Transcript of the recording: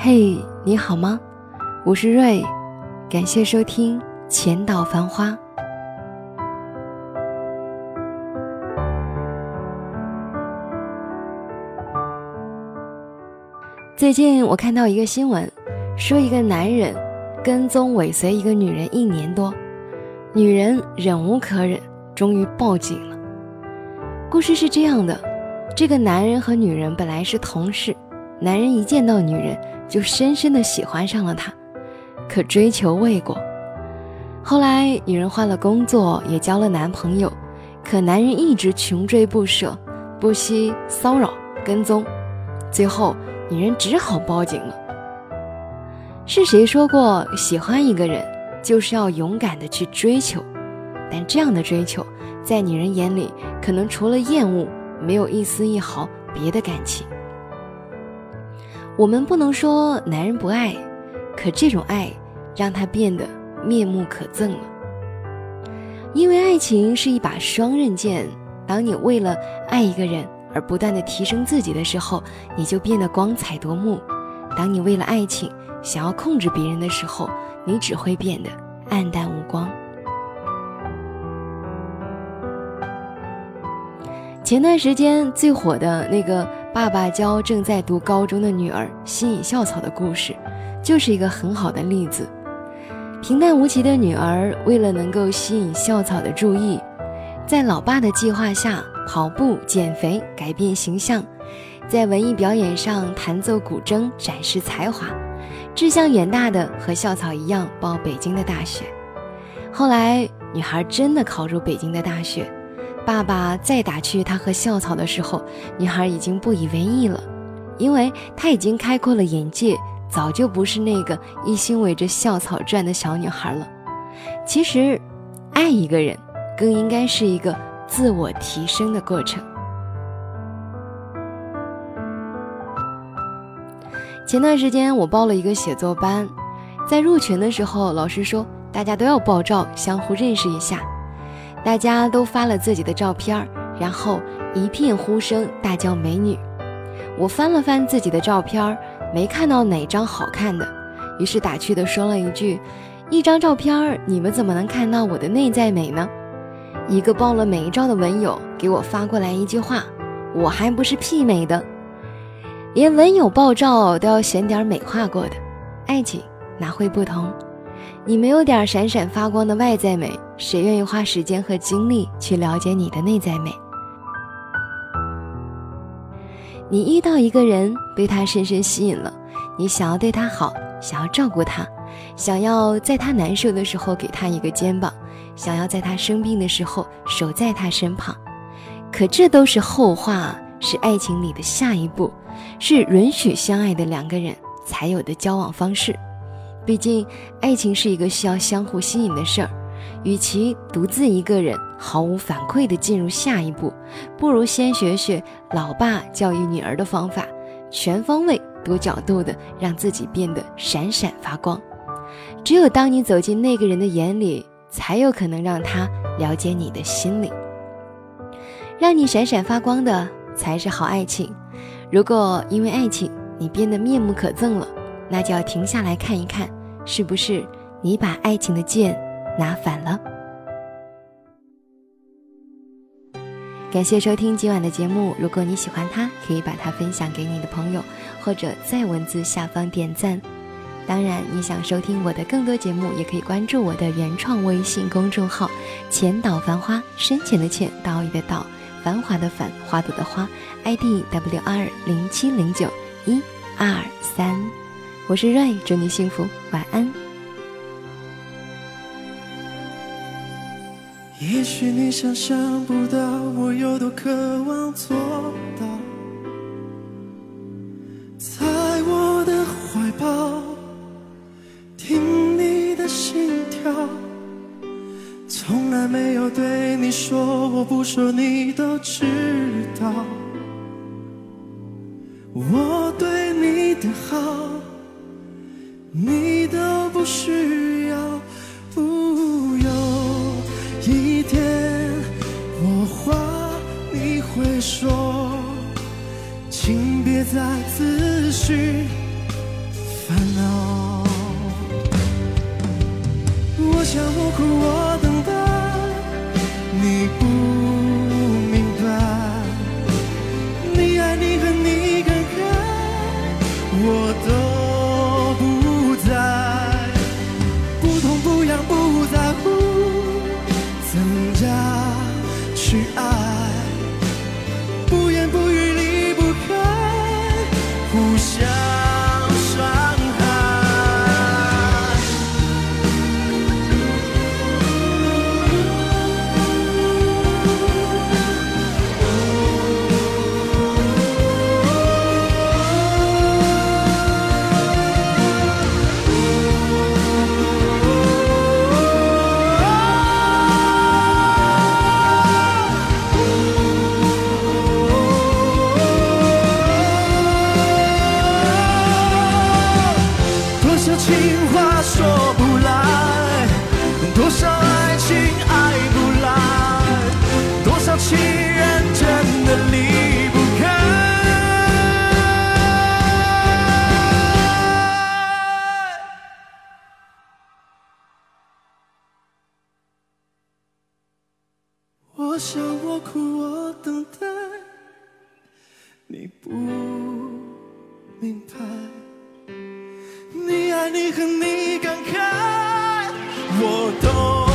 嘿，你好吗？我是瑞，感谢收听《浅岛繁花》。最近我看到一个新闻，说一个男人跟踪尾随一个女人一年多，女人忍无可忍，终于报警了。故事是这样的：这个男人和女人本来是同事，男人一见到女人就深深的喜欢上了他，可追求未果。后来女人换了工作，也交了男朋友，可男人一直穷追不舍，不惜骚扰跟踪，最后。女人只好报警了。是谁说过，喜欢一个人就是要勇敢的去追求？但这样的追求，在女人眼里，可能除了厌恶，没有一丝一毫别的感情。我们不能说男人不爱，可这种爱，让他变得面目可憎了。因为爱情是一把双刃剑，当你为了爱一个人，而不断的提升自己的时候，你就变得光彩夺目；当你为了爱情想要控制别人的时候，你只会变得黯淡无光。前段时间最火的那个爸爸教正在读高中的女儿吸引校草的故事，就是一个很好的例子。平淡无奇的女儿为了能够吸引校草的注意，在老爸的计划下。跑步、减肥、改变形象，在文艺表演上弹奏古筝，展示才华，志向远大的和校草一样报北京的大学。后来，女孩真的考入北京的大学。爸爸再打趣她和校草的时候，女孩已经不以为意了，因为她已经开阔了眼界，早就不是那个一心围着校草转的小女孩了。其实，爱一个人，更应该是一个。自我提升的过程。前段时间我报了一个写作班，在入群的时候，老师说大家都要爆照，相互认识一下。大家都发了自己的照片，然后一片呼声，大叫美女。我翻了翻自己的照片，没看到哪张好看的，于是打趣的说了一句：“一张照片，你们怎么能看到我的内在美呢？”一个爆了美照的文友给我发过来一句话：“我还不是媲美的，连文友爆照都要选点美化过的，爱情哪会不同？你没有点闪闪发光的外在美，谁愿意花时间和精力去了解你的内在美？你遇到一个人，被他深深吸引了，你想要对他好，想要照顾他，想要在他难受的时候给他一个肩膀。”想要在他生病的时候守在他身旁，可这都是后话，是爱情里的下一步，是允许相爱的两个人才有的交往方式。毕竟，爱情是一个需要相互吸引的事儿，与其独自一个人毫无反馈地进入下一步，不如先学学老爸教育女儿的方法，全方位、多角度的让自己变得闪闪发光。只有当你走进那个人的眼里。才有可能让他了解你的心理，让你闪闪发光的才是好爱情。如果因为爱情你变得面目可憎了，那就要停下来看一看，是不是你把爱情的剑拿反了。感谢收听今晚的节目，如果你喜欢它，可以把它分享给你的朋友，或者在文字下方点赞。当然，你想收听我的更多节目，也可以关注我的原创微信公众号“浅岛繁花”，深浅的浅，岛屿的岛，繁华的繁，花朵的花，ID W R 零七零九一二三，我是瑞，祝你幸福，晚安。也许你想象不到我有多渴望做到，在我的怀抱。听你的心跳从来没有对你说，我不说你都知道。我对你的好，你都不需要。会说请别再自寻烦恼。我想我哭我等待你不明白。你爱你恨你感慨我都不在。不痛不痒不在乎怎样去爱我想我哭我等待你不明白你爱你恨你感慨我懂。